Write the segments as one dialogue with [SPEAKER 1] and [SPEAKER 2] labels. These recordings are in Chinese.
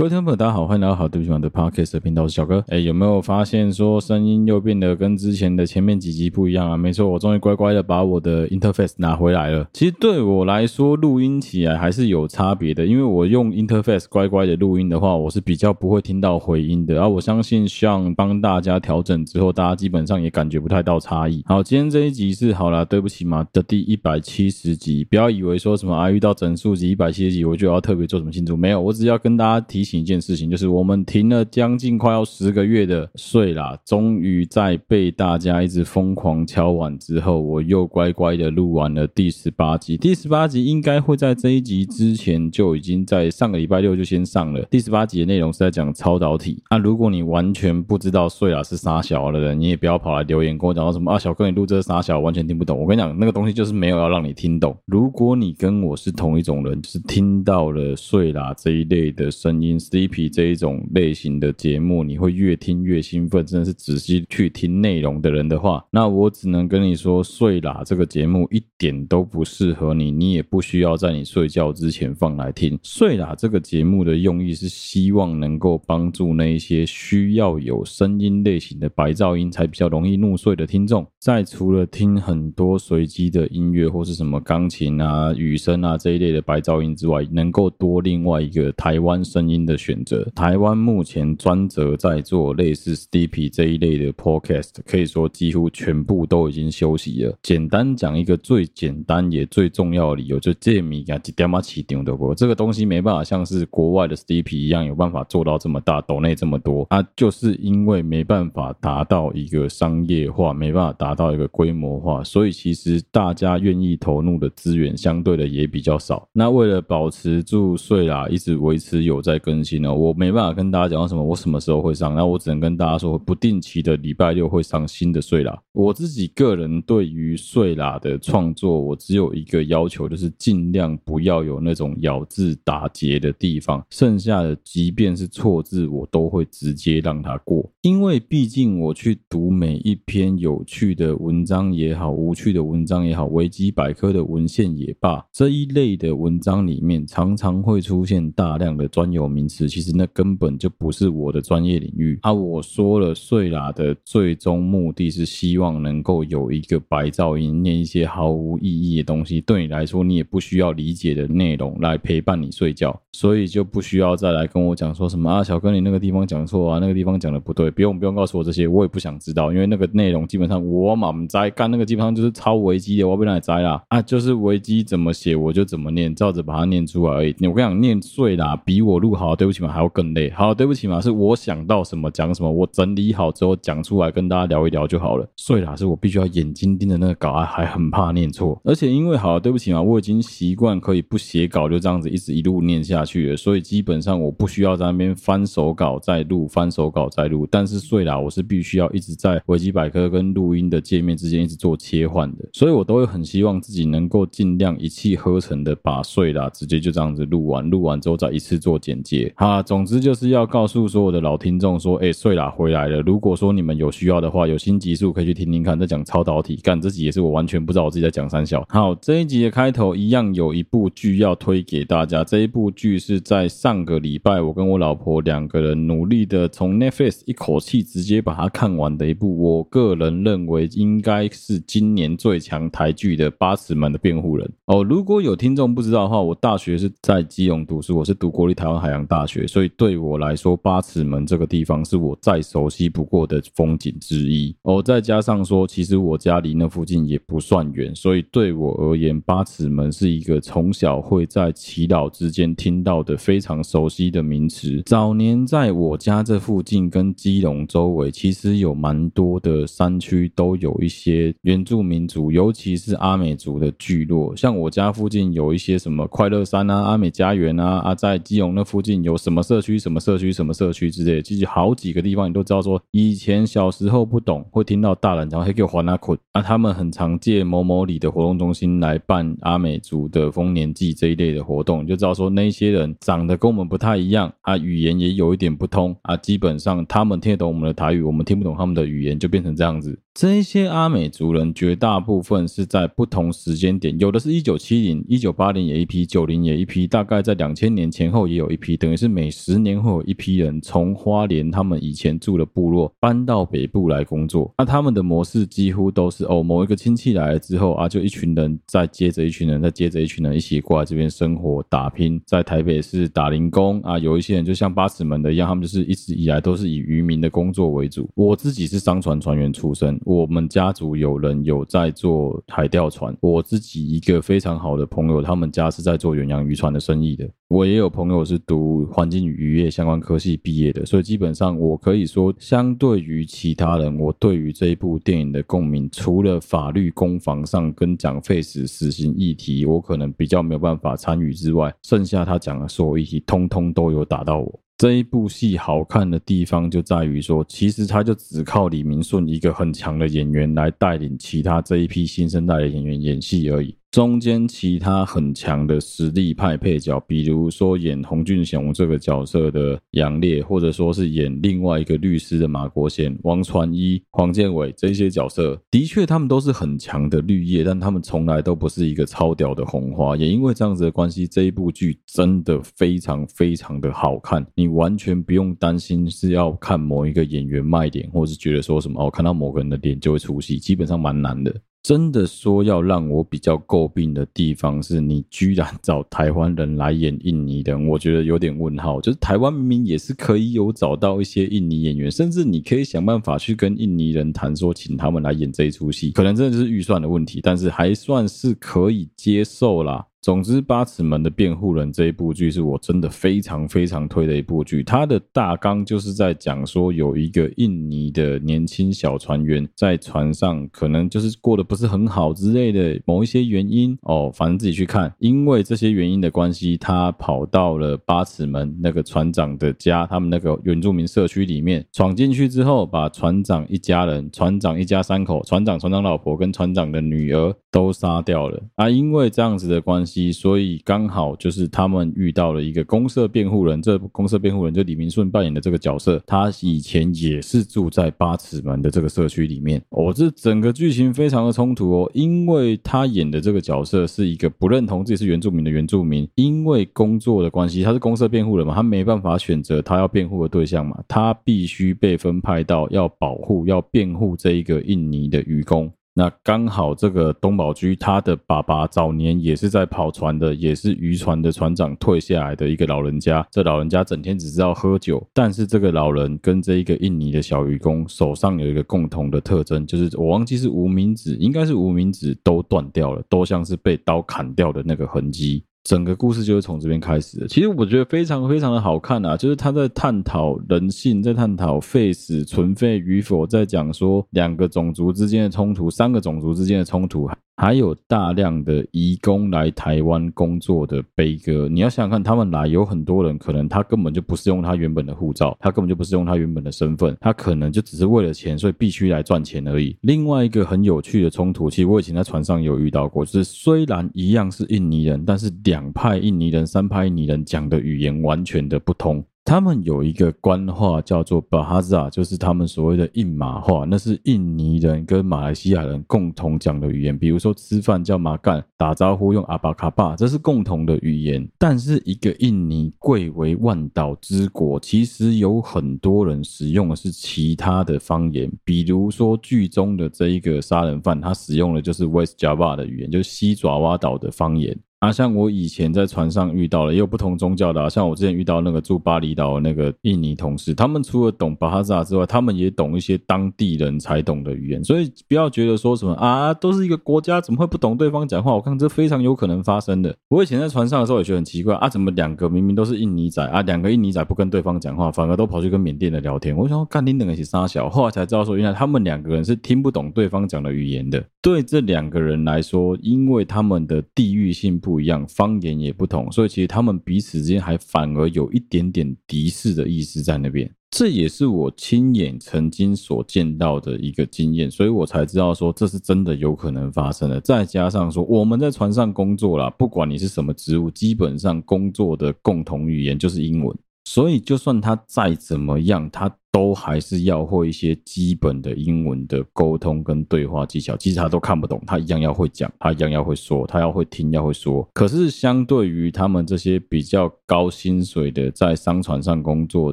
[SPEAKER 1] 各位听众朋友，大家好，欢迎来到好对不起玩的 Podcast 频道，我是小哥。哎，有没有发现说声音又变得跟之前的前面几集不一样啊？没错，我终于乖乖的把我的 Interface 拿回来了。其实对我来说，录音起来还是有差别的，因为我用 Interface 乖乖的录音的话，我是比较不会听到回音的。而、啊、我相信，像帮大家调整之后，大家基本上也感觉不太到差异。好，今天这一集是好啦，对不起嘛的第一百七十集，不要以为说什么啊，遇到整数集一百七十集，我就要特别做什么庆祝，没有，我只要跟大家提醒一件事情，就是。我们停了将近快要十个月的睡啦，终于在被大家一直疯狂敲碗之后，我又乖乖的录完了第十八集。第十八集应该会在这一集之前就已经在上个礼拜六就先上了。第十八集的内容是在讲超导体。那、如果你完全不知道睡啦是啥小的人，你也不要跑来留言跟我讲到什么啊，小哥你录这个啥小，完全听不懂。我跟你讲，那个东西就是没有要让你听懂。如果你跟我是同一种人，就是听到了睡啦这一类的声音，Sleepy 这一。种类型的节目，你会越听越兴奋，真的是仔细去听内容的人的话，那我只能跟你说，睡啦这个节目一点都不适合你，你也不需要在你睡觉之前放来听。睡啦这个节目的用意是希望能够帮助那一些需要有声音类型的白噪音才比较容易入睡的听众，在除了听很多随机的音乐或是什么钢琴啊、雨声啊这一类的白噪音之外，能够多另外一个台湾声音的选择。台湾目前专责在做类似 Steepy 这一类的 Podcast，可以说几乎全部都已经休息了。简单讲一个最简单也最重要的理由，就这米啊几点嘛起点的过？这个东西没办法像是国外的 Steepy 一样有办法做到这么大，抖内这么多啊，就是因为没办法达到一个商业化，没办法达到一个规模化，所以其实大家愿意投入的资源相对的也比较少。那为了保持住睡啦，一直维持有在更我没办法。跟大家讲到什么，我什么时候会上？那我只能跟大家说，不定期的礼拜六会上新的睡啦。我自己个人对于睡啦的创作，我只有一个要求，就是尽量不要有那种咬字打结的地方。剩下的，即便是错字，我都会直接让它过。因为毕竟我去读每一篇有趣的文章也好，无趣的文章也好，维基百科的文献也罢，这一类的文章里面常常会出现大量的专有名词。其实那根本就不是我的专业领域啊！我说了，睡啦的最终目的是希望能够有一个白噪音，念一些毫无意义的东西，对你来说你也不需要理解的内容来陪伴你睡觉，所以就不需要再来跟我讲说什么啊，小哥你那个地方讲错啊，那个地方讲的不对，不用不用告诉我这些，我也不想知道，因为那个内容基本上我嘛不知道，干那个基本上就是抄维基的，我不哪里摘啦啊，就是维基怎么写我就怎么念，照着把它念出来而已。我跟你讲，念睡啦比我录好，对不起嘛，还要更累。好，对不起嘛，是我想到什么讲什么，我整理好之后讲出来跟大家聊一聊就好了。睡啦，是我必须要眼睛盯着那个稿啊，还很怕念错。而且因为好，对不起嘛，我已经习惯可以不写稿就这样子一直一路念下去了，所以基本上我不需要在那边翻手稿再录，翻手稿再录。但是睡啦，我是必须要一直在维基百科跟录音的界面之间一直做切换的，所以我都会很希望自己能够尽量一气呵成的把睡啦直接就这样子录完，录完之后再一次做剪接。好，总之就是。要告诉所有的老听众说，哎、睡啦回来了。如果说你们有需要的话，有新集数可以去听听看，在讲超导体。干这集也是我完全不知道我自己在讲三小。好，这一集的开头一样有一部剧要推给大家。这一部剧是在上个礼拜，我跟我老婆两个人努力的从 Netflix 一口气直接把它看完的一部。我个人认为应该是今年最强台剧的《八尺门的辩护人》哦。如果有听众不知道的话，我大学是在基隆读书，我是读国立台湾海洋大学，所以对我。来说，八尺门这个地方是我再熟悉不过的风景之一哦。再加上说，其实我家离那附近也不算远，所以对我而言，八尺门是一个从小会在祈祷之间听到的非常熟悉的名词。早年在我家这附近跟基隆周围，其实有蛮多的山区都有一些原住民族，尤其是阿美族的聚落。像我家附近有一些什么快乐山啊、阿美家园啊啊，在基隆那附近有什么社区什么。社区什么社区之类的，其实好几个地方你都知道。说以前小时候不懂，会听到大人讲，还给我还那捆啊。他们很常借某某里的活动中心来办阿美族的丰年祭这一类的活动，你就知道说那些人长得跟我们不太一样啊，语言也有一点不通啊。基本上他们听得懂我们的台语，我们听不懂他们的语言，就变成这样子。这一些阿美族人绝大部分是在不同时间点，有的是一九七零、一九八零也一批，九零也一批，大概在两千年前后也有一批，等于是每十年会有一批人从花莲他们以前住的部落搬到北部来工作。那他们的模式几乎都是哦，某一个亲戚来了之后啊，就一群人再接着一群人，再接着一群人一起过来这边生活打拼，在台北市打零工啊，有一些人就像八尺门的一样，他们就是一直以来都是以渔民的工作为主。我自己是商船船员出身。我们家族有人有在做海钓船，我自己一个非常好的朋友，他们家是在做远洋渔船的生意的。我也有朋友是读环境与渔业相关科系毕业的，所以基本上我可以说，相对于其他人，我对于这一部电影的共鸣，除了法律攻防上跟讲废死死刑议题，我可能比较没有办法参与之外，剩下他讲的所有议题，通通都有打到我。这一部戏好看的地方就在于说，其实他就只靠李明顺一个很强的演员来带领其他这一批新生代的演员演戏而已。中间其他很强的实力派配角，比如说演洪俊雄这个角色的杨烈，或者说是演另外一个律师的马国贤、王传一、黄建伟这些角色，的确他们都是很强的绿叶，但他们从来都不是一个超屌的红花。也因为这样子的关系，这一部剧真的非常非常的好看，你完全不用担心是要看某一个演员卖点，或是觉得说什么哦，看到某个人的脸就会出戏，基本上蛮难的。真的说要让我比较诟病的地方是，你居然找台湾人来演印尼人，我觉得有点问号。就是台湾明明也是可以有找到一些印尼演员，甚至你可以想办法去跟印尼人谈说，请他们来演这一出戏，可能真的是预算的问题，但是还算是可以接受啦。总之，《八尺门的辩护人》这一部剧是我真的非常非常推的一部剧。它的大纲就是在讲说，有一个印尼的年轻小船员在船上，可能就是过得不是很好之类的某一些原因哦，反正自己去看。因为这些原因的关系，他跑到了八尺门那个船长的家，他们那个原住民社区里面闯进去之后，把船长一家人、船长一家三口、船长、船长老婆跟船长的女儿都杀掉了啊！因为这样子的关系。所以刚好就是他们遇到了一个公社辩护人，这公社辩护人就李明顺扮演的这个角色，他以前也是住在八尺门的这个社区里面。哦，这整个剧情非常的冲突哦，因为他演的这个角色是一个不认同自己是原住民的原住民，因为工作的关系，他是公社辩护人嘛，他没办法选择他要辩护的对象嘛，他必须被分派到要保护、要辩护这一个印尼的渔工。那刚好，这个东宝居他的爸爸早年也是在跑船的，也是渔船的船长退下来的一个老人家。这老人家整天只知道喝酒，但是这个老人跟这一个印尼的小渔工手上有一个共同的特征，就是我忘记是无名指，应该是无名指都断掉了，都像是被刀砍掉的那个痕迹。整个故事就是从这边开始的。其实我觉得非常非常的好看啊，就是他在探讨人性，在探讨废死存废与否，在讲说两个种族之间的冲突，三个种族之间的冲突。还有大量的移工来台湾工作的悲歌，你要想想看，他们来有很多人，可能他根本就不是用他原本的护照，他根本就不是用他原本的身份，他可能就只是为了钱，所以必须来赚钱而已。另外一个很有趣的冲突，其实我以前在船上有遇到过，就是虽然一样是印尼人，但是两派印尼人、三派印尼人讲的语言完全的不同。他们有一个官话叫做 Bahasa，就是他们所谓的印马话，那是印尼人跟马来西亚人共同讲的语言。比如说吃饭叫马干，打招呼用阿巴卡巴，这是共同的语言。但是一个印尼贵为万岛之国，其实有很多人使用的是其他的方言，比如说剧中的这一个杀人犯，他使用的就是 West Java 的语言，就是西爪哇岛的方言。啊，像我以前在船上遇到了，也有不同宗教的啊。像我之前遇到那个住巴厘岛的那个印尼同事，他们除了懂巴哈萨之外，他们也懂一些当地人才懂的语言。所以不要觉得说什么啊，都是一个国家，怎么会不懂对方讲话？我看这非常有可能发生的。我以前在船上的时候也觉得很奇怪啊，怎么两个明明都是印尼仔啊，两个印尼仔不跟对方讲话，反而都跑去跟缅甸的聊天？我想说干你两个是三小，后来才知道说，原来他们两个人是听不懂对方讲的语言的。对这两个人来说，因为他们的地域性不不一样，方言也不同，所以其实他们彼此之间还反而有一点点敌视的意思在那边。这也是我亲眼曾经所见到的一个经验，所以我才知道说这是真的有可能发生的。再加上说我们在船上工作啦，不管你是什么职务，基本上工作的共同语言就是英文。所以，就算他再怎么样，他都还是要会一些基本的英文的沟通跟对话技巧。即使他都看不懂，他一样要会讲，他一样要会说，他要会听，要会说。可是相对于他们这些比较高薪水的在商船上工作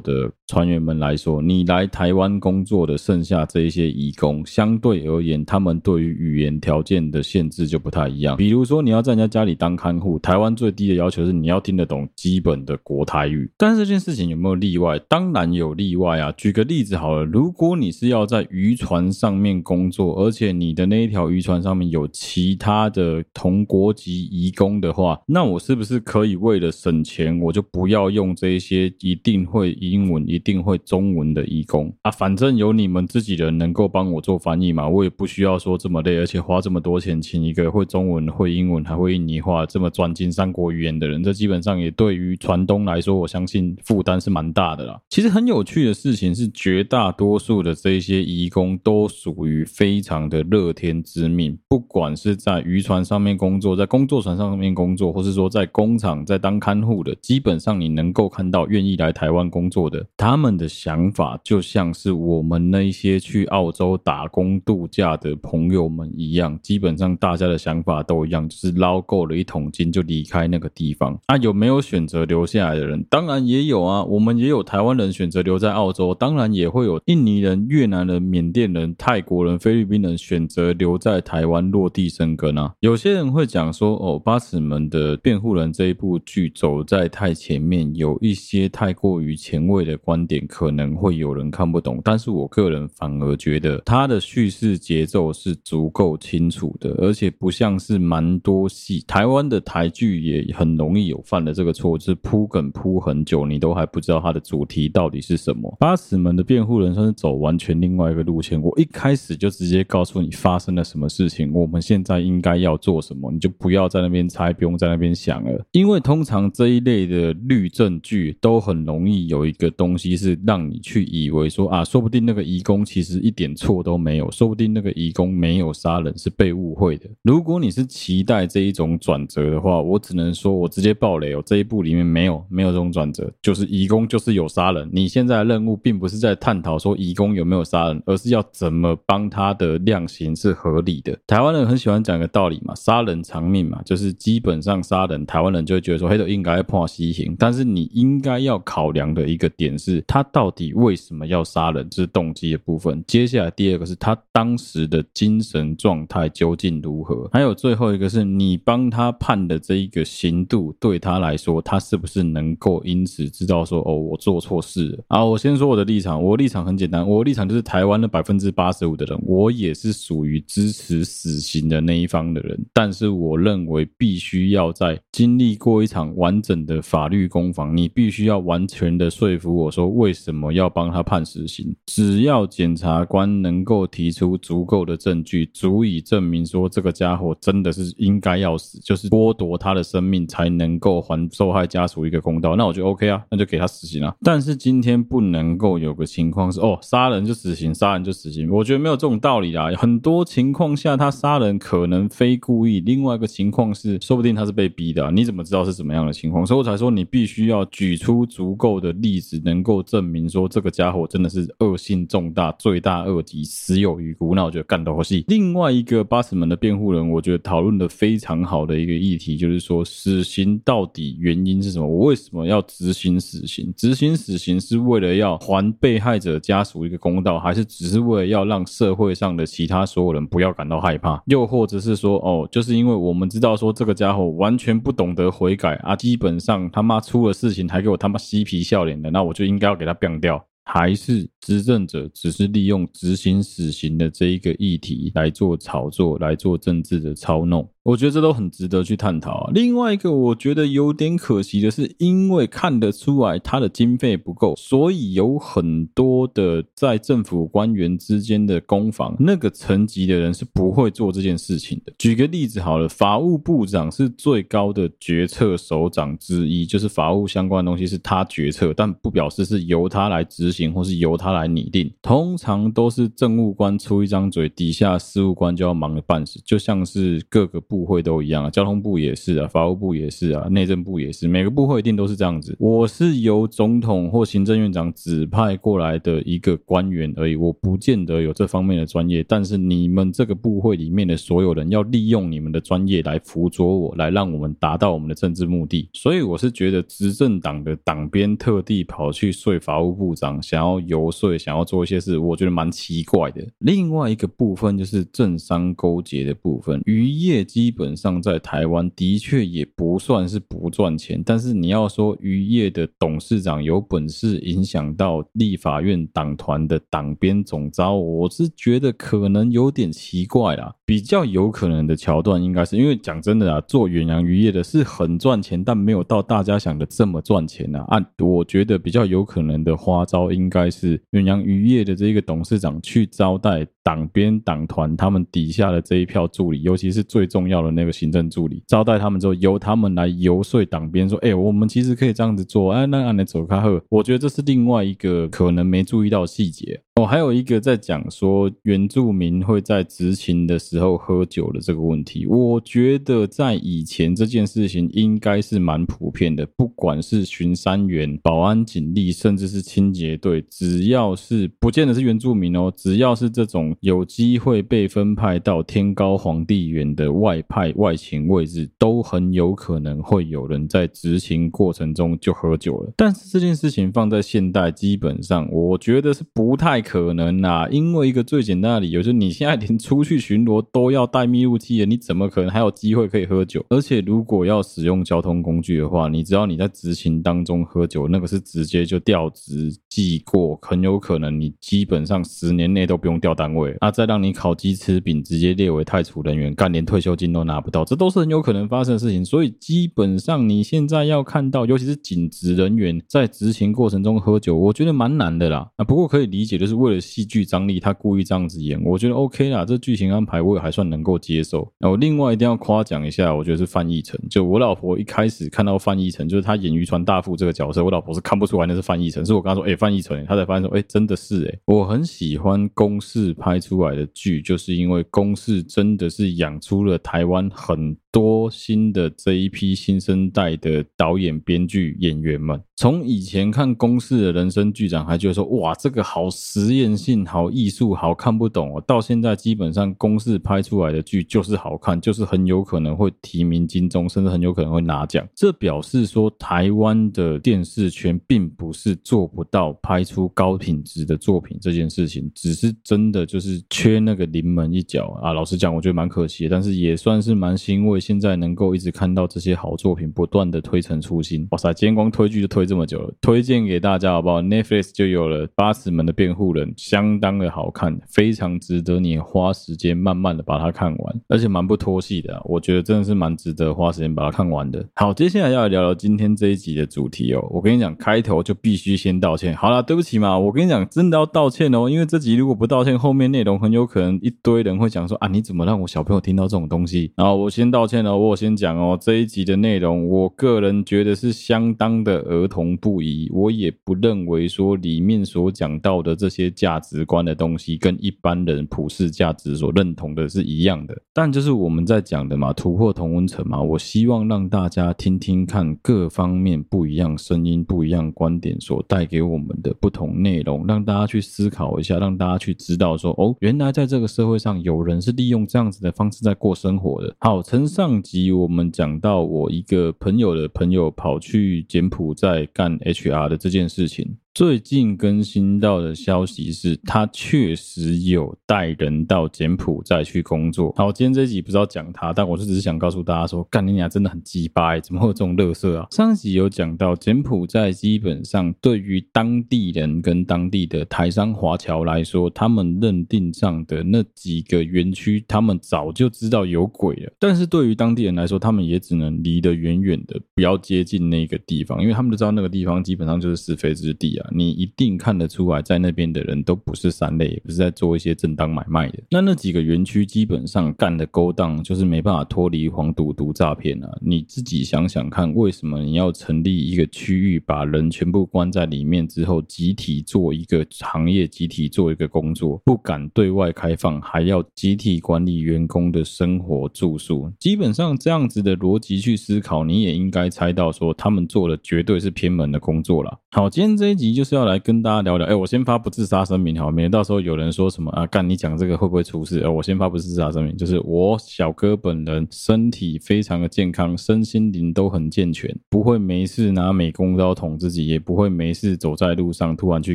[SPEAKER 1] 的船员们来说，你来台湾工作的剩下这一些移工，相对而言，他们对于语言条件的限制就不太一样。比如说，你要在人家家里当看护，台湾最低的要求是你要听得懂基本的国台语。但是这件事情有没有例外？当然有例外啊。举个例子好了，如果你是要在渔船上面工作，而且你的那一条渔船上面有其他的同国籍移工的话，那我是不是可以为了省钱，我就不要用这些一定会英文、一定会中文的移工啊？反正有你们自己人能够帮我做翻译嘛，我也不需要说这么累，而且花这么多钱请一个会中文、会英文还会印尼话这么专精三国语言的人，这基本上也对于船东来说，我相信负担是蛮大的啦。其实很有趣的事情是，绝大多数的这些移工都属于非常的乐天之命，不管是在渔船上面工作，在工作船上面工作，或是说在工厂在当看护的，基本上你能够看到愿意来台湾工作的，他们的想法就像是我们那些去澳洲打工度假的朋友们一样，基本上大家的想法都一样，就是捞够了一桶金就离开那个地方。啊，有没有选择留下来的人？当然也有啊，我们也有台湾人选择留在澳洲，当当然也会有印尼人、越南人、缅甸人、泰国人、菲律宾人选择留在台湾落地生根啊。有些人会讲说，哦，八尺门的辩护人这一部剧走在太前面，有一些太过于前卫的观点，可能会有人看不懂。但是我个人反而觉得，他的叙事节奏是足够清楚的，而且不像是蛮多戏。台湾的台剧也很容易有犯了这个错，就是铺梗铺很久，你都还不知道它的主题到底是什么。八尺门的辩护人算是走完全另外一个路线，我一开始就直接告诉你发生了什么事情，我们现在应该要做什么，你就不要在那边猜，不用在那边想了。因为通常这一类的律证据都很容易有一个东西是让你去以为说啊，说不定那个移工其实一点错都没有，说不定那个移工没有杀人，是被误会的。如果你是期待这一种转折的话，我只能说我直接爆雷哦，这一部里面没有没有这种转折，就是移工就是有杀人。你现在的任务并不是在探讨说移工有没有杀人，而是要怎么帮他的量刑是合理的。台湾人很喜欢讲一个道理嘛，杀人偿命嘛，就是基本上杀人，台湾人就会觉得说，黑头应该判死刑。但是你应该要考量的一个点是，他到底为什么要杀人，这是动机的部分。接下来第二个是他当时的精神状态究竟如何，还有最后一个是你帮他判的这一个刑度，对他来说，他是不是能够因此知道说，哦，我做错事了。啊，我先说我的例立场，我立场很简单，我立场就是台湾的百分之八十五的人，我也是属于支持死刑的那一方的人。但是我认为必须要在经历过一场完整的法律攻防，你必须要完全的说服我说为什么要帮他判死刑。只要检察官能够提出足够的证据，足以证明说这个家伙真的是应该要死，就是剥夺他的生命才能够还受害家属一个公道，那我就 OK 啊，那就给他死刑啊。但是今天不能够有有个情况是哦，杀人就死刑，杀人就死刑，我觉得没有这种道理啦。很多情况下他杀人可能非故意，另外一个情况是说不定他是被逼的啊，你怎么知道是怎么样的情况？所以我才说你必须要举出足够的例子，能够证明说这个家伙真的是恶性重大、罪大恶极、死有余辜。那我觉得干得好戏。另外一个八尺门的辩护人，我觉得讨论的非常好的一个议题就是说，死刑到底原因是什么？我为什么要执行死刑？执行死刑是为了要还被害者家属一个公道，还是只是为了要让社会上的其他所有人不要感到害怕？又或者是说，哦，就是因为我们知道说这个家伙完全不懂得悔改啊，基本上他妈出了事情还给我他妈嬉皮笑脸的，那我就应该要给他毙掉。还是执政者只是利用执行死刑的这一个议题来做炒作，来做政治的操弄。我觉得这都很值得去探讨啊。另外一个我觉得有点可惜的是，因为看得出来他的经费不够，所以有很多的在政府官员之间的攻防，那个层级的人是不会做这件事情的。举个例子好了，法务部长是最高的决策首长之一，就是法务相关的东西是他决策，但不表示是由他来执行或是由他来拟定。通常都是政务官出一张嘴，底下事务官就要忙得半死，就像是各个部。部会都一样啊，交通部也是啊，法务部也是啊，内政部也是，每个部会一定都是这样子。我是由总统或行政院长指派过来的一个官员而已，我不见得有这方面的专业。但是你们这个部会里面的所有人要利用你们的专业来辅佐我，来让我们达到我们的政治目的。所以我是觉得执政党的党鞭特地跑去说法务部长，想要游说，想要做一些事，我觉得蛮奇怪的。另外一个部分就是政商勾结的部分，渔业基基本上在台湾的确也不算是不赚钱，但是你要说渔业的董事长有本事影响到立法院党团的党鞭总招，我是觉得可能有点奇怪啦。比较有可能的桥段应该是因为讲真的啊，做远洋渔业的是很赚钱，但没有到大家想的这么赚钱啊。按我觉得比较有可能的花招，应该是远洋渔业的这个董事长去招待党鞭党团他们底下的这一票助理，尤其是最重要的那个行政助理，招待他们之后，由他们来游说党鞭说：“哎、我们其实可以这样子做。”哎，那按你走开后，我觉得这是另外一个可能没注意到细节。哦，还有一个在讲说原住民会在执勤的时候喝酒的这个问题，我觉得在以前这件事情应该是蛮普遍的，不管是巡山员、保安警力，甚至是清洁队，只要是不见得是原住民哦，只要是这种有机会被分派到天高皇帝远的外派外勤位置，都很有可能会有人在执勤过程中就喝酒了。但是这件事情放在现代，基本上我觉得是不太。可能啊，因为一个最简单的理由，就是你现在连出去巡逻都要带密录器了，你怎么可能还有机会可以喝酒？而且如果要使用交通工具的话，你只要你在执勤当中喝酒，那个是直接就调职记过，很有可能你基本上十年内都不用调单位，那再让你烤鸡吃饼，直接列为太除人员，干连退休金都拿不到，这都是很有可能发生的事情。所以基本上你现在要看到，尤其是警职人员在执勤过程中喝酒，我觉得蛮难的啦。啊，不过可以理解，就是。为了戏剧张力，他故意这样子演，我觉得 OK 啦。这剧情安排我也还算能够接受。然后另外一定要夸奖一下，我觉得是范逸臣。就我老婆一开始看到范逸臣，就是他演渔船大副这个角色，我老婆是看不出来那是范逸臣。是我跟他说：“哎、范逸臣。”他才发现说：“哎、真的是哎。”我很喜欢公视拍出来的剧，就是因为公视真的是养出了台湾很多新的这一批新生代的导演、编剧、演员们。从以前看公视的人生剧长，还觉得说：“哇，这个好实验性、好艺术、好看不懂哦。”到现在基本上公式拍出来的剧就是好看，就是很有可能会提名金钟，甚至很有可能会拿奖。这表示说，台湾的电视圈并不是做不到拍出高品质的作品这件事情，只是真的就是缺那个临门一脚啊。老实讲，我觉得蛮可惜，但是也算是蛮欣慰。现在能够一直看到这些好作品不断的推陈出新，哇塞！今天光推剧就推这么久了，推荐给大家好不好？Netflix 就有了《八尺门的辩护人》，相当的好看，非常值得你花时间慢慢的把它看完，而且蛮不拖戏的，我觉得真的是蛮值得花时间把它看完的。好，接下来要来聊聊今天这一集的主题哦。我跟你讲，开头就必须先道歉。好啦，对不起嘛，我跟你讲，真的要道歉哦，因为这集如果不道歉，后面内容很有可能一堆人会讲说啊，你怎么让我小朋友听到这种东西？然后我先道歉了，我先讲哦，这一集的内容，我个人觉得是相当的儿童不宜。我也不认为说里面所讲到的这些些价值观的东西，跟一般人普世价值所认同的是一样的。但就是我们在讲的嘛，突破同温层嘛。我希望让大家听听看各方面不一样声音、不一样观点所带给我们的不同内容，让大家去思考一下，让大家去知道说，哦，原来在这个社会上有人是利用这样子的方式在过生活的。好，从上集。我们讲到我一个朋友的朋友跑去柬埔寨干 HR 的这件事情。最近更新到的消息是，他确实有带人到柬埔寨去工作。好，今天这一集不知道讲他，但我是只是想告诉大家说，干你娘真的很鸡巴，怎么会有这种乐色啊？上一集有讲到，柬埔寨基本上对于当地人跟当地的台商华侨来说，他们认定上的那几个园区，他们早就知道有鬼了。但是对于当地人来说，他们也只能离得远远的，不要接近那个地方，因为他们都知道那个地方基本上就是是非之地啊。你一定看得出来，在那边的人都不是三类，也不是在做一些正当买卖的。那那几个园区基本上干的勾当，就是没办法脱离黄赌毒诈骗啊。你自己想想看，为什么你要成立一个区域，把人全部关在里面之后，集体做一个行业，集体做一个工作，不敢对外开放，还要集体管理员工的生活住宿？基本上这样子的逻辑去思考，你也应该猜到说，他们做的绝对是偏门的工作了。好，今天这一集你就是要来跟大家聊聊。哎，我先发不自杀声明，好，免得到时候有人说什么啊，干你讲这个会不会出事？呃，我先发不自杀声明，就是我小哥本人身体非常的健康，身心灵都很健全，不会没事拿美工刀捅自己，也不会没事走在路上突然去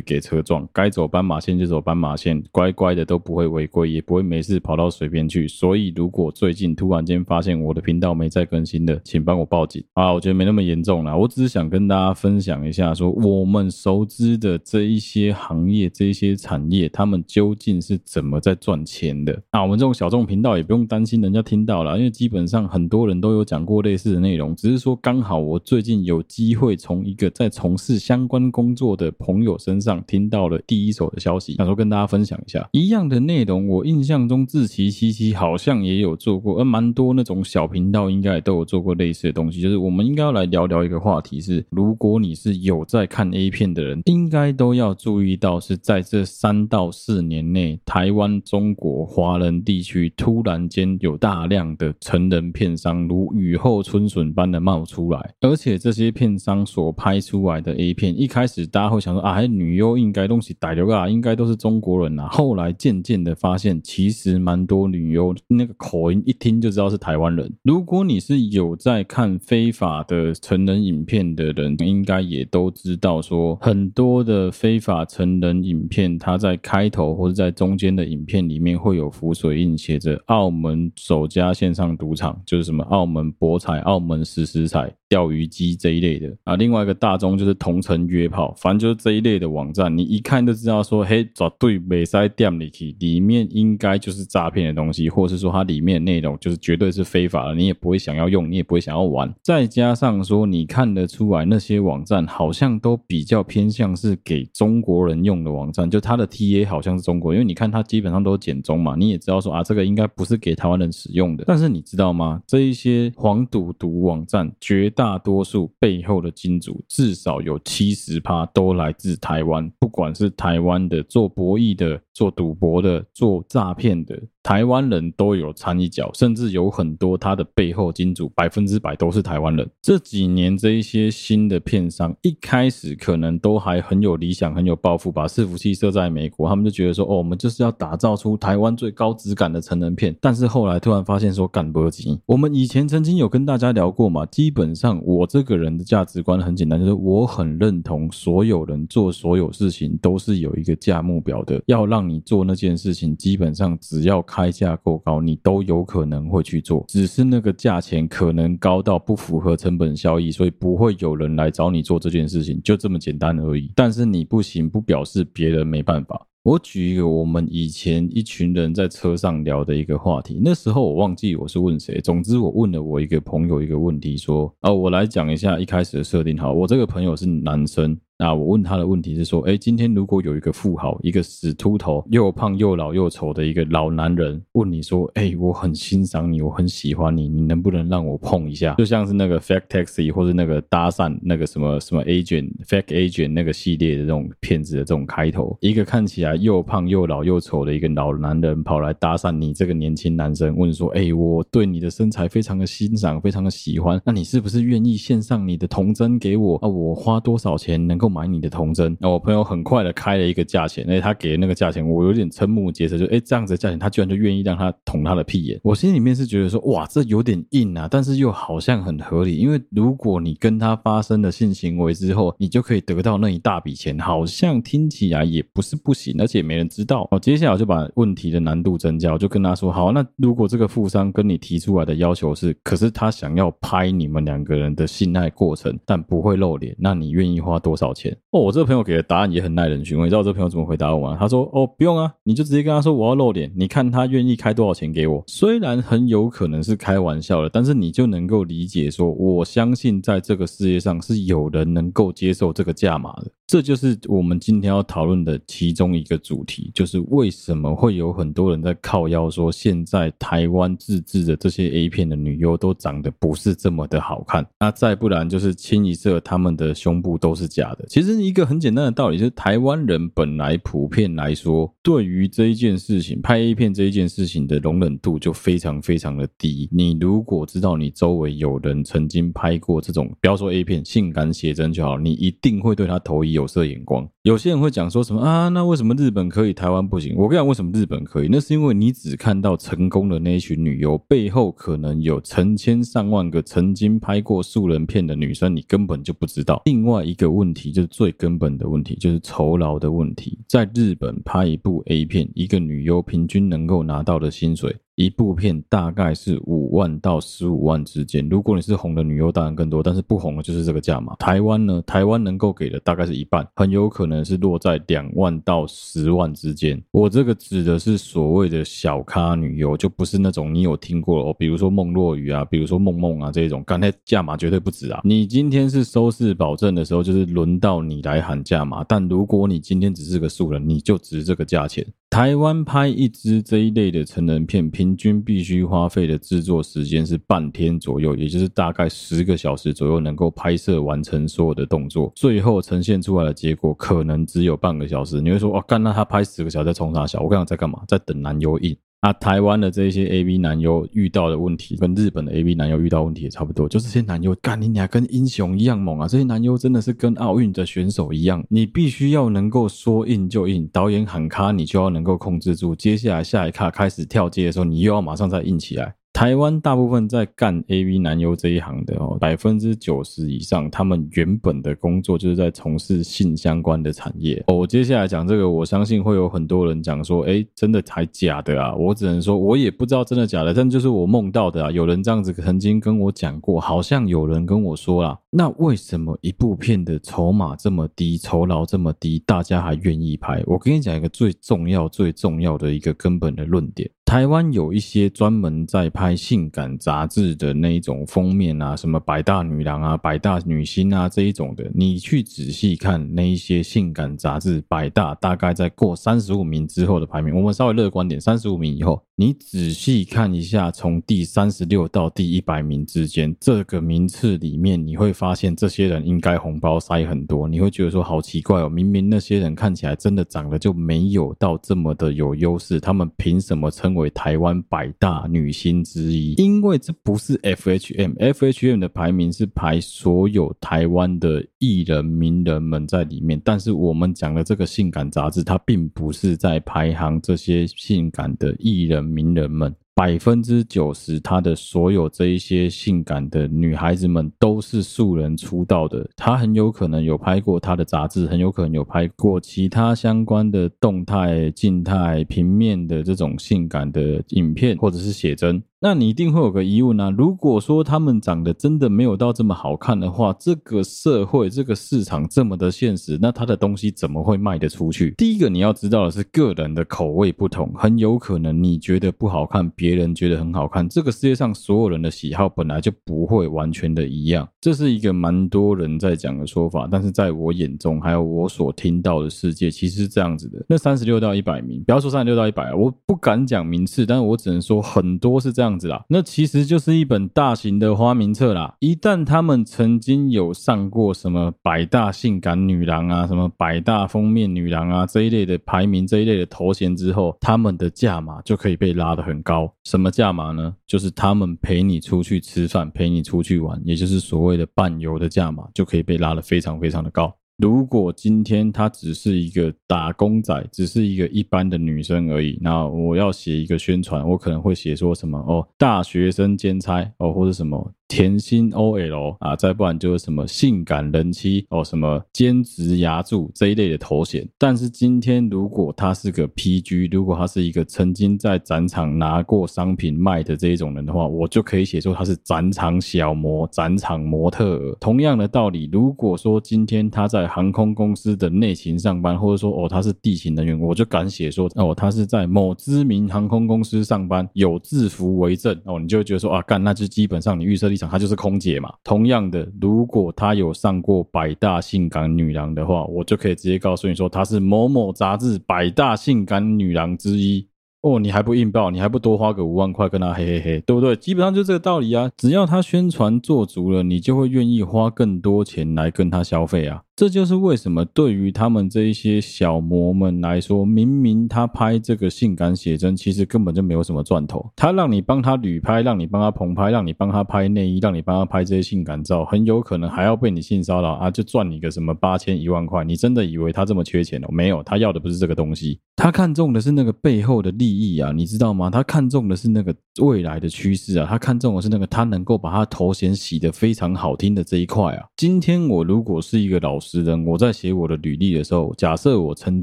[SPEAKER 1] 给车撞，该走斑马线就走斑马线，乖乖的都不会违规，也不会没事跑到水边去。所以，如果最近突然间发现我的频道没再更新的，请帮我报警啊！我觉得没那么严重啦，我只是想跟大家分享一下说。我们熟资的这一些行业、这一些产业，他们究竟是怎么在赚钱的？那，我们这种小众频道也不用担心人家听到了，因为基本上很多人都有讲过类似的内容，只是说刚好我最近有机会从一个在从事相关工作的朋友身上听到了第一手的消息，想说跟大家分享一下一样的内容。我印象中志祺七七好像也有做过，而蛮多那种小频道应该也都有做过类似的东西。就是我们应该要来聊聊一个话题是：如果你是有在看 A 片的人，应该都要注意到，是在这三到四年内，台湾、中国、华人地区突然间有大量的成人片商如雨后春笋般的冒出来，而且这些片商所拍出来的 A 片，一开始大家会想说啊，女优应该东西歹流啊，应该都是中国人啊。后来渐渐的发现，其实蛮多女优那个口音一听就知道是台湾人。如果你是有在看非法的成人影片的人，应该也都知道说。很多的非法成人影片，它在开头或者在中间的影片里面会有浮水印，写着“澳门首家线上赌场”，就是什么澳门博彩、澳门时时彩。钓鱼机这一类的啊，另外一个大宗就是同城约炮，反正就是这一类的网站，你一看就知道说，嘿，绝对没塞店里去，里面应该就是诈骗的东西，或是说它里面内容就是绝对是非法的，你也不会想要用，你也不会想要玩。再加上说，你看得出来那些网站好像都比较偏向是给中国人用的网站，就它的 TA 好像是中国，因为你看它基本上都是简中嘛，你也知道说啊，这个应该不是给台湾人使用的。但是你知道吗？这一些黄赌毒网站绝大大多数背后的金主至少有七十趴都来自台湾，不管是台湾的做博弈的、做赌博的、做诈骗的。台湾人都有掺一脚，甚至有很多他的背后金主百分之百都是台湾人。这几年这一些新的片商一开始可能都还很有理想、很有抱负，把伺服器设在美国，他们就觉得说：“哦，我们就是要打造出台湾最高质感的成人片。”但是后来突然发现说：“干不及。”我们以前曾经有跟大家聊过嘛，基本上我这个人的价值观很简单，就是我很认同所有人做所有事情都是有一个价目表的，要让你做那件事情，基本上只要。开价够高，你都有可能会去做，只是那个价钱可能高到不符合成本效益，所以不会有人来找你做这件事情，就这么简单而已。但是你不行，不表示别人没办法。我举一个我们以前一群人在车上聊的一个话题，那时候我忘记我是问谁，总之我问了我一个朋友一个问题，说，哦，我来讲一下一开始的设定，好，我这个朋友是男生。那我问他的问题是说，哎，今天如果有一个富豪，一个死秃头，又胖又老又丑的一个老男人，问你说，哎，我很欣赏你，我很喜欢你，你能不能让我碰一下？就像是那个 Fake Taxi 或者那个搭讪那个什么什么 Agent Fake Agent 那个系列的这种骗子的这种开头，一个看起来又胖又老又丑的一个老男人跑来搭讪你这个年轻男生，问说，哎，我对你的身材非常的欣赏，非常的喜欢，那你是不是愿意献上你的童贞给我？啊，我花多少钱能够？购买你的童贞，那我朋友很快的开了一个价钱，哎，他给的那个价钱，我有点瞠目结舌，就哎这样子的价钱，他居然就愿意让他捅他的屁眼，我心里面是觉得说，哇，这有点硬啊，但是又好像很合理，因为如果你跟他发生了性行为之后，你就可以得到那一大笔钱，好像听起来也不是不行，而且没人知道。哦，接下来我就把问题的难度增加，我就跟他说，好，那如果这个富商跟你提出来的要求是，可是他想要拍你们两个人的性爱过程，但不会露脸，那你愿意花多少钱？哦，我这个朋友给的答案也很耐人寻味。你知道我这朋友怎么回答我吗？他说：“哦，不用啊，你就直接跟他说我要露脸，你看他愿意开多少钱给我。虽然很有可能是开玩笑的，但是你就能够理解说，我相信在这个世界上是有人能够接受这个价码的。这就是我们今天要讨论的其中一个主题，就是为什么会有很多人在靠腰说，现在台湾自制的这些 A 片的女优都长得不是这么的好看。那再不然就是清一色他们的胸部都是假的。其实一个很简单的道理，就是台湾人本来普遍来说，对于这一件事情，拍 A 片这一件事情的容忍度就非常非常的低。你如果知道你周围有人曾经拍过这种，不要说 A 片，性感写真就好，你一定会对他投以有色眼光。有些人会讲说什么啊？那为什么日本可以，台湾不行？我跟你讲，为什么日本可以？那是因为你只看到成功的那一群女优，背后可能有成千上万个曾经拍过素人片的女生，你根本就不知道。另外一个问题就是最根本的问题，就是酬劳的问题。在日本拍一部 A 片，一个女优平均能够拿到的薪水。一部片大概是五万到十五万之间。如果你是红的女优，当然更多，但是不红的就是这个价码。台湾呢，台湾能够给的大概是一半，很有可能是落在两万到十万之间。我这个指的是所谓的小咖女优，就不是那种你有听过哦，比如说孟若雨啊，比如说梦梦啊这种，刚才价码绝对不止啊。你今天是收视保证的时候，就是轮到你来喊价码。但如果你今天只是个素人，你就值这个价钱。台湾拍一支这一类的成人片，平均必须花费的制作时间是半天左右，也就是大概十个小时左右，能够拍摄完成所有的动作，最后呈现出来的结果可能只有半个小时。你会说，哇，干，那他拍十个小时在冲啥小？我刚刚在干嘛？在等男优印。那，台湾的这些 AV 男优遇到的问题，跟日本的 AV 男优遇到问题也差不多，就这些男优干你俩跟英雄一样猛啊！这些男优真的是跟奥运的选手一样，你必须要能够说硬就硬，导演喊卡你就要能够控制住，接下来下一卡开始跳接的时候，你又要马上再硬起来。台湾大部分在干 AV 男优这一行的哦，百分之九十以上，他们原本的工作就是在从事性相关的产业。哦，我接下来讲这个，我相信会有很多人讲说，哎，真的还假的啊？我只能说，我也不知道真的假的，但就是我梦到的啊。有人这样子曾经跟我讲过，好像有人跟我说啦，那为什么一部片的筹码这么低，酬劳这么低，大家还愿意拍？我跟你讲一个最重要、最重要的一个根本的论点。台湾有一些专门在拍性感杂志的那一种封面啊，什么百大女郎啊、百大女星啊这一种的，你去仔细看那一些性感杂志百大，大概在过三十五名之后的排名，我们稍微乐观点，三十五名以后。你仔细看一下，从第三十六到第一百名之间，这个名次里面，你会发发现这些人应该红包塞很多。你会觉得说好奇怪哦，明明那些人看起来真的长得就没有到这么的有优势，他们凭什么称为台湾百大女星之一？因为这不是 FHM，FHM 的排名是排所有台湾的艺人名人们在里面，但是我们讲的这个性感杂志，它并不是在排行这些性感的艺人。名人们百分之九十，他的所有这一些性感的女孩子们都是素人出道的。他很有可能有拍过他的杂志，很有可能有拍过其他相关的动态、静态、平面的这种性感的影片，或者是写真。那你一定会有个疑问啊，如果说他们长得真的没有到这么好看的话，这个社会这个市场这么的现实，那他的东西怎么会卖得出去？第一个你要知道的是个人的口味不同，很有可能你觉得不好看，别人觉得很好看。这个世界上所有人的喜好本来就不会完全的一样，这是一个蛮多人在讲的说法。但是在我眼中，还有我所听到的世界，其实是这样子的。那三十六到一百名，不要说三十六到一百，我不敢讲名次，但是我只能说很多是这样样子啦。那其实就是一本大型的花名册啦。一旦他们曾经有上过什么百大性感女郎啊，什么百大封面女郎啊这一类的排名，这一类的头衔之后，他们的价码就可以被拉得很高。什么价码呢？就是他们陪你出去吃饭，陪你出去玩，也就是所谓的伴游的价码，就可以被拉得非常非常的高。如果今天她只是一个打工仔，只是一个一般的女生而已，那我要写一个宣传，我可能会写说什么哦，大学生兼差哦，或者什么。甜心 OL 啊，再不然就是什么性感人妻哦，什么兼职牙助这一类的头衔。但是今天如果他是个 PG，如果他是一个曾经在展场拿过商品卖的这一种人的话，我就可以写说他是展场小模、展场模特。同样的道理，如果说今天他在航空公司的内勤上班，或者说哦他是地勤人员，我就敢写说哦他是在某知名航空公司上班，有制服为证哦，你就会觉得说啊干，那就基本上你预设立。她就是空姐嘛。同样的，如果她有上过百大性感女郎的话，我就可以直接告诉你说，她是某某杂志百大性感女郎之一。哦，你还不硬爆，你还不多花个五万块跟她嘿嘿嘿，对不对？基本上就这个道理啊，只要她宣传做足了，你就会愿意花更多钱来跟她消费啊。这就是为什么对于他们这一些小模们来说，明明他拍这个性感写真，其实根本就没有什么赚头。他让你帮他旅拍，让你帮他棚拍，让你帮他拍内衣，让你帮他拍这些性感照，很有可能还要被你性骚扰啊，就赚你个什么八千一万块。你真的以为他这么缺钱哦？没有，他要的不是这个东西，他看中的是那个背后的利益啊，你知道吗？他看中的是那个未来的趋势啊，他看中的是那个他能够把他头衔洗得非常好听的这一块啊。今天我如果是一个老实人，我在写我的履历的时候，假设我曾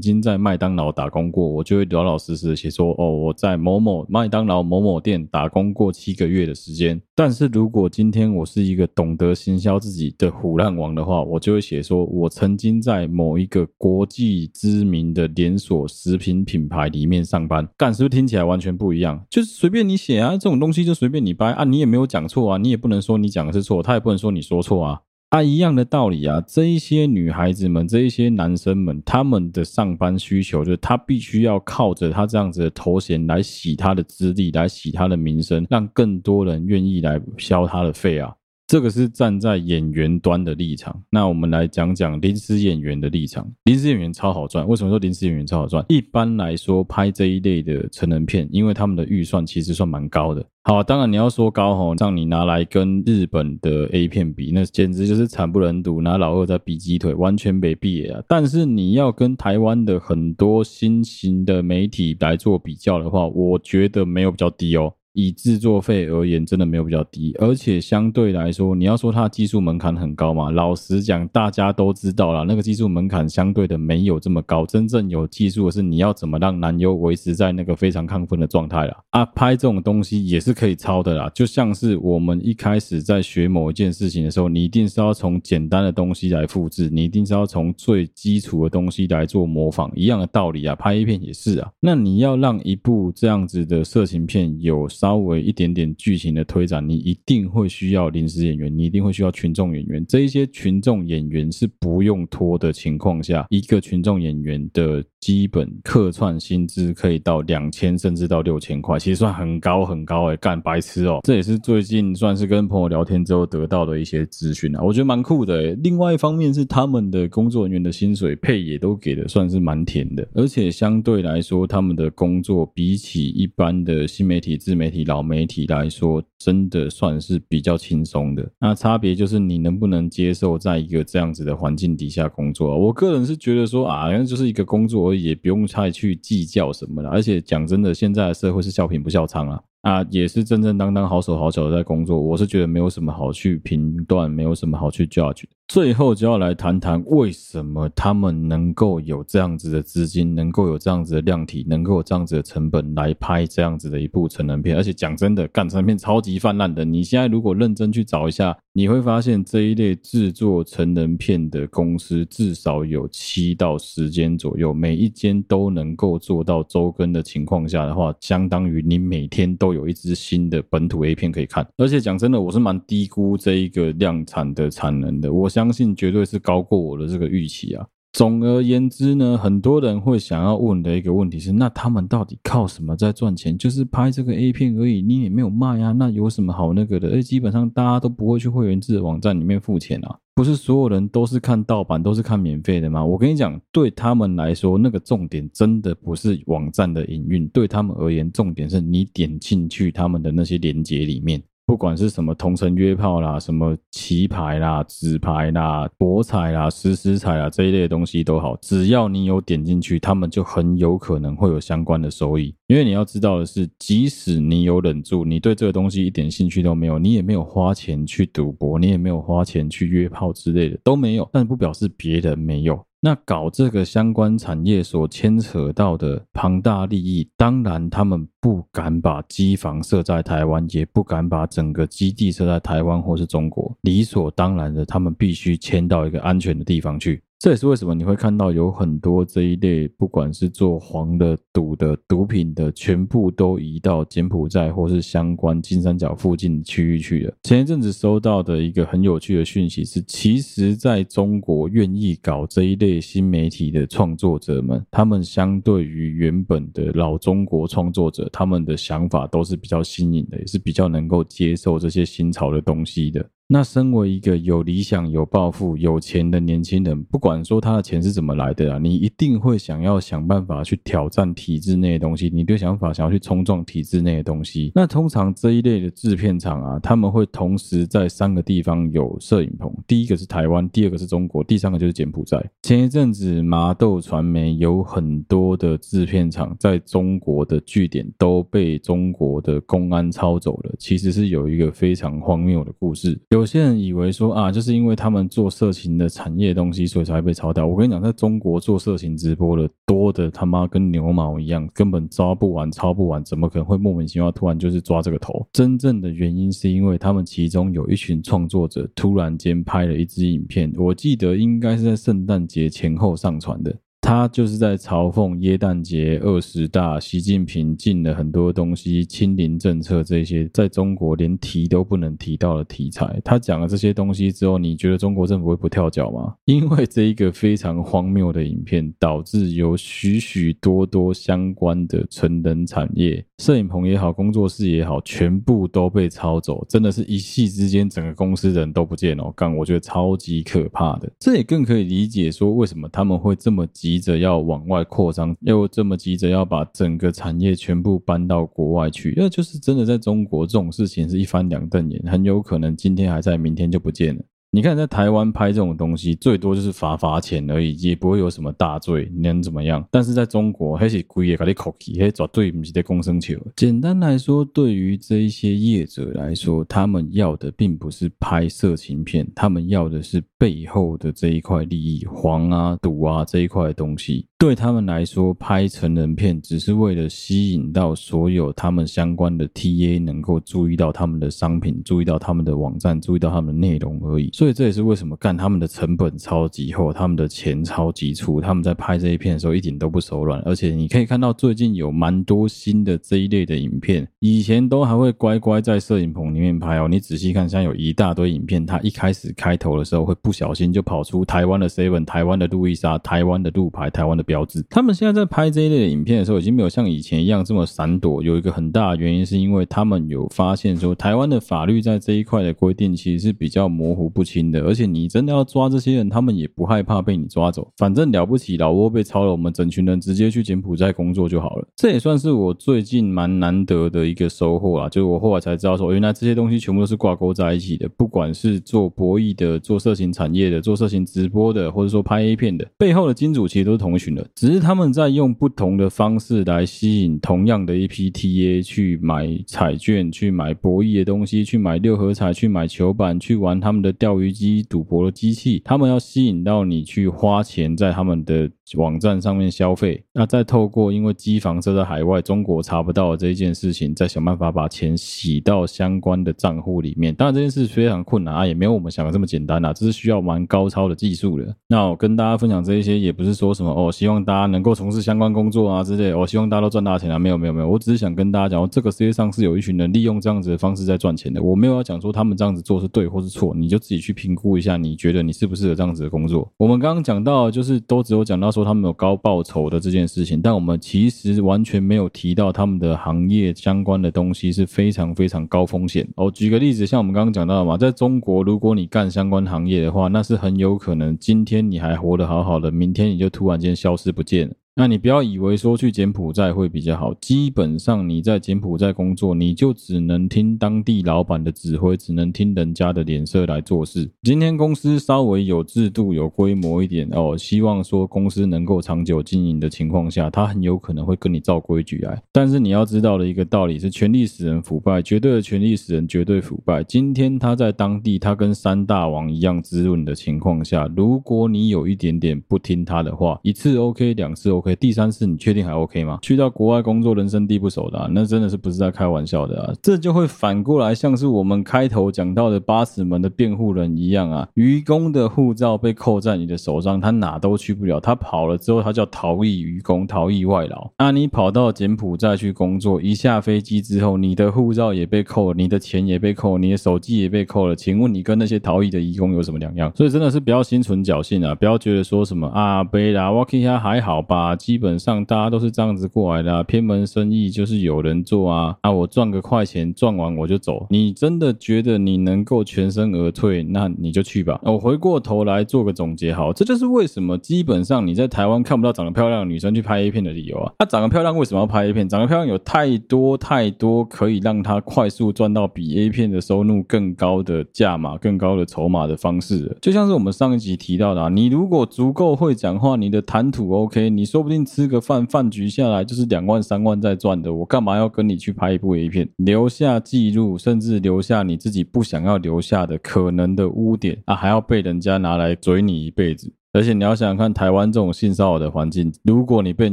[SPEAKER 1] 经在麦当劳打工过，我就会老老实实的写说，哦，我在某某麦当劳某某店打工过七个月的时间。但是如果今天我是一个懂得行销自己的虎烂王的话，我就会写说，我曾经在某一个国际知名的连锁食品品牌里面上班。干，是不是听起来完全不一样？就是随便你写啊，这种东西就随便你掰啊，你也没有讲错啊，你也不能说你讲的是错，他也不能说你说错啊。啊，一样的道理啊！这一些女孩子们，这一些男生们，他们的上班需求就是他必须要靠着他这样子的头衔来洗他的资历，来洗他的名声，让更多人愿意来消他的费啊！这个是站在演员端的立场。那我们来讲讲临时演员的立场。临时演员超好赚，为什么说临时演员超好赚？一般来说，拍这一类的成人片，因为他们的预算其实算蛮高的。好，当然你要说高吼，让你拿来跟日本的 A 片比，那简直就是惨不忍睹，拿老二在比鸡腿，完全没必要啊。但是你要跟台湾的很多新型的媒体来做比较的话，我觉得没有比较低哦。以制作费而言，真的没有比较低，而且相对来说，你要说它技术门槛很高嘛？老实讲，大家都知道啦，那个技术门槛相对的没有这么高。真正有技术的是你要怎么让男优维持在那个非常亢奋的状态啦。啊，拍这种东西也是可以抄的啦，就像是我们一开始在学某一件事情的时候，你一定是要从简单的东西来复制，你一定是要从最基础的东西来做模仿，一样的道理啊，拍 A 片也是啊。那你要让一部这样子的色情片有。稍微一点点剧情的推展，你一定会需要临时演员，你一定会需要群众演员。这一些群众演员是不用拖的情况下，一个群众演员的基本客串薪资可以到两千甚至到六千块，其实算很高很高哎、欸，干白痴哦、这也是最近算是跟朋友聊天之后得到的一些资讯啊，我觉得蛮酷的哎、欸。另外一方面是他们的工作人员的薪水配也都给的算是蛮甜的，而且相对来说，他们的工作比起一般的新媒体自媒体。老媒体来说，真的算是比较轻松的。那差别就是你能不能接受在一个这样子的环境底下工作。我个人是觉得说啊，那就是一个工作而已，也不用太去计较什么了。而且讲真的，现在的社会是笑贫不笑娼啊。啊，也是正正当当、好手好脚的在工作，我是觉得没有什么好去评断，没有什么好去 judge。最后就要来谈谈为什么他们能够有这样子的资金，能够有这样子的量体，能够有这样子的成本来拍这样子的一部成人片。而且讲真的，干成片超级泛滥的。你现在如果认真去找一下，你会发现这一类制作成人片的公司至少有七到十间左右，每一间都能够做到周更的情况下的话，相当于你每天都。有一支新的本土 A 片可以看，而且讲真的，我是蛮低估这一个量产的产能的。我相信绝对是高过我的这个预期啊。总而言之呢，很多人会想要问的一个问题是：那他们到底靠什么在赚钱？就是拍这个 A 片而已，你也没有卖啊，那有什么好那个的？而基本上大家都不会去会员制网站里面付钱啊。不是所有人都是看盗版，都是看免费的吗？我跟你讲，对他们来说，那个重点真的不是网站的营运，对他们而言，重点是你点进去他们的那些链接里面。不管是什么同城约炮啦，什么棋牌啦、纸牌啦、博彩啦、实时彩啦这一类的东西都好，只要你有点进去，他们就很有可能会有相关的收益。因为你要知道的是，即使你有忍住，你对这个东西一点兴趣都没有，你也没有花钱去赌博，你也没有花钱去约炮之类的都没有，但不表示别人没有。那搞这个相关产业所牵扯到的庞大利益，当然他们不敢把机房设在台湾，也不敢把整个基地设在台湾或是中国。理所当然的，他们必须迁到一个安全的地方去。这也是为什么你会看到有很多这一类，不管是做黄的、赌的、毒品的，全部都移到柬埔寨或是相关金三角附近区域去了。前一阵子收到的一个很有趣的讯息是，其实在中国愿意搞这一类新媒体的创作者们，他们相对于原本的老中国创作者，他们的想法都是比较新颖的，也是比较能够接受这些新潮的东西的。那身为一个有理想、有抱负、有钱的年轻人，不管说他的钱是怎么来的啊，你一定会想要想办法去挑战体制内的东西，你的想法想要去冲撞体制内的东西。那通常这一类的制片厂啊，他们会同时在三个地方有摄影棚，第一个是台湾，第二个是中国，第三个就是柬埔寨。前一阵子麻豆传媒有很多的制片厂在中国的据点都被中国的公安抄走了，其实是有一个非常荒谬的故事。有有些人以为说啊，就是因为他们做色情的产业东西，所以才被抄掉。我跟你讲，在中国做色情直播的多的他妈跟牛毛一样，根本抓不完、抄不完，怎么可能会莫名其妙突然就是抓这个头？真正的原因是因为他们其中有一群创作者突然间拍了一支影片，我记得应该是在圣诞节前后上传的。他就是在嘲讽耶诞节二十大，习近平禁了很多东西，清零政策这些，在中国连提都不能提到的题材。他讲了这些东西之后，你觉得中国政府会不跳脚吗？因为这一个非常荒谬的影片，导致有许许多多相关的成人产业，摄影棚也好，工作室也好，全部都被抄走，真的是一夕之间，整个公司人都不见了。干，我觉得超级可怕的。这也更可以理解说，为什么他们会这么急。急着要往外扩张，又这么急着要把整个产业全部搬到国外去，那就是真的在中国这种事情是一翻两瞪眼，很有可能今天还在，明天就不见了。你看，在台湾拍这种东西，最多就是罚罚钱而已，也不会有什么大罪，你能怎么样？但是在中国，还是故意给你扣起，还绝对不是在公生球。简单来说，对于这一些业者来说，他们要的并不是拍色情片，他们要的是背后的这一块利益，黄啊、赌啊这一块东西。对他们来说，拍成人片只是为了吸引到所有他们相关的 TA 能够注意到他们的商品，注意到他们的网站，注意到他们的内容而已。所以这也是为什么干他们的成本超级厚，他们的钱超级粗。他们在拍这一片的时候一点都不手软，而且你可以看到最近有蛮多新的这一类的影片，以前都还会乖乖在摄影棚里面拍哦。你仔细看，像有一大堆影片，它一开始开头的时候会不小心就跑出台湾的 Seven、台湾的路易莎、台湾的路牌、台湾的。标志，他们现在在拍这一类的影片的时候，已经没有像以前一样这么闪躲。有一个很大的原因，是因为他们有发现说，台湾的法律在这一块的规定其实是比较模糊不清的。而且你真的要抓这些人，他们也不害怕被你抓走。反正了不起，老挝被抄了，我们整群人直接去柬埔寨工作就好了。这也算是我最近蛮难得的一个收获啊！就是我后来才知道说，原来这些东西全部都是挂钩在一起的。不管是做博弈的、做色情产业的、做色情直播的，或者说拍 A 片的，背后的金主其实都是同一群人。只是他们在用不同的方式来吸引同样的一批 TA 去买彩券、去买博弈的东西、去买六合彩、去买球板、去玩他们的钓鱼机、赌博的机器。他们要吸引到你去花钱在他们的网站上面消费，那再透过因为机房设在海外，中国查不到这一件事情，再想办法把钱洗到相关的账户里面。当然这件事非常困难啊，也没有我们想的这么简单啊，这是需要蛮高超的技术的。那我跟大家分享这一些，也不是说什么哦，希望大家能够从事相关工作啊之类，我、希望大家都赚大钱啊，没有没有没有，我只是想跟大家讲，这个世界上是有一群人利用这样子的方式在赚钱的，我没有要讲说他们这样子做是对或是错，你就自己去评估一下，你觉得你适不适合这样子的工作。我们刚刚讲到，就是都只有讲到说他们有高报酬的这件事情，但我们其实完全没有提到他们的行业相关的东西是非常非常高风险哦。举个例子，像我们刚刚讲到嘛，在中国，如果你干相关行业的话，那是很有可能今天你还活得好好的，明天你就突然间消失不见了。那你不要以为说去柬埔寨会比较好，基本上你在柬埔寨工作，你就只能听当地老板的指挥，只能听人家的脸色来做事。今天公司稍微有制度、有规模一点哦，希望说公司能够长久经营的情况下，他很有可能会跟你照规矩来。但是你要知道的一个道理是，权力使人腐败，绝对的权力使人绝对腐败。今天他在当地，他跟三大王一样滋润的情况下，如果你有一点点不听他的话，一次 OK，两次 OK。OK，第三次你确定还 OK 吗？去到国外工作，人生地不熟的，啊，那真的是不是在开玩笑的啊？这就会反过来，像是我们开头讲到的八尺门的辩护人一样啊，愚公的护照被扣在你的手上，他哪都去不了，他跑了之后，他叫逃逸愚公，逃逸外劳。那你跑到柬埔寨去工作，一下飞机之后，你的护照也被扣了，你的钱也被扣了，你的手机也被扣了，请问你跟那些逃逸的愚公有什么两样？所以真的是不要心存侥幸啊，不要觉得说什么啊，贝拉瓦克亚还好吧，基本上大家都是这样子过来的啊，偏门生意就是有人做啊，啊，我赚个快钱，赚完我就走。你真的觉得你能够全身而退，那你就去吧。我回过头来做个总结，好，这就是为什么基本上你在台湾看不到长得漂亮的女生去拍 A 片的理由啊。她长得漂亮为什么要拍 A 片？长得漂亮有太多太多可以让她快速赚到比 A 片的收入更高的价码、更高的筹码的方式。就像是我们上一集提到的啊，你如果足够会讲话，你的谈吐 OK，你说说不定吃个饭饭局下来就是两万三万在赚的。我干嘛要跟你去拍一部 A 片，留下记录，甚至留下你自己不想要留下的可能的污点啊，还要被人家拿来嘴你一辈子。而且你要想想看，台湾这种性骚扰的环境，如果你被人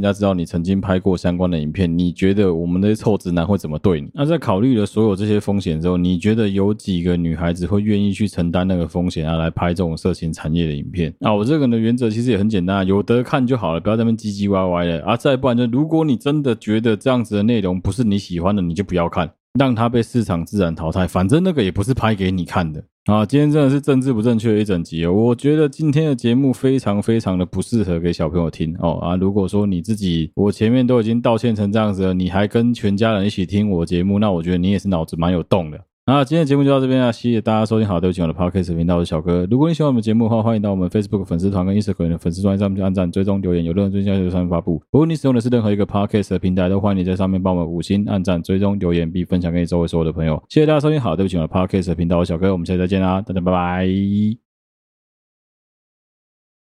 [SPEAKER 1] 家知道你曾经拍过相关的影片，你觉得我们那些臭直男会怎么对你？那在考虑了所有这些风险之后，你觉得有几个女孩子会愿意去承担那个风险啊，来拍这种色情产业的影片？啊，我这个人的原则其实也很简单，有得看就好了，不要在那边唧唧歪歪的啊。再不然就，如果你真的觉得这样子的内容不是你喜欢的，你就不要看。让它被市场自然淘汰，反正那个也不是拍给你看的啊！今天真的是政治不正确的一整集哦，我觉得今天的节目非常非常的不适合给小朋友听哦啊！如果说你自己，我前面都已经道歉成这样子了，你还跟全家人一起听我节目，那我觉得你也是脑子蛮有洞的。那今天的节目就到这边了，谢谢大家收听。好，对不起，我的 Podcast 频道我是小哥。如果你喜欢我们节目的话，欢迎到我们 Facebook 粉丝团跟 Instagram 的粉丝专页上面去按赞、追踪、留言，有任何最新消息就上面发布。如果你使用的是任何一个 Podcast 的平台，都欢迎你在上面帮我们五星按赞、追踪、留言，并分享给你周围所有的朋友。谢谢大家收听。好，对不起，我的 Podcast 频道我是小哥，我们下次再见啦，大家拜拜。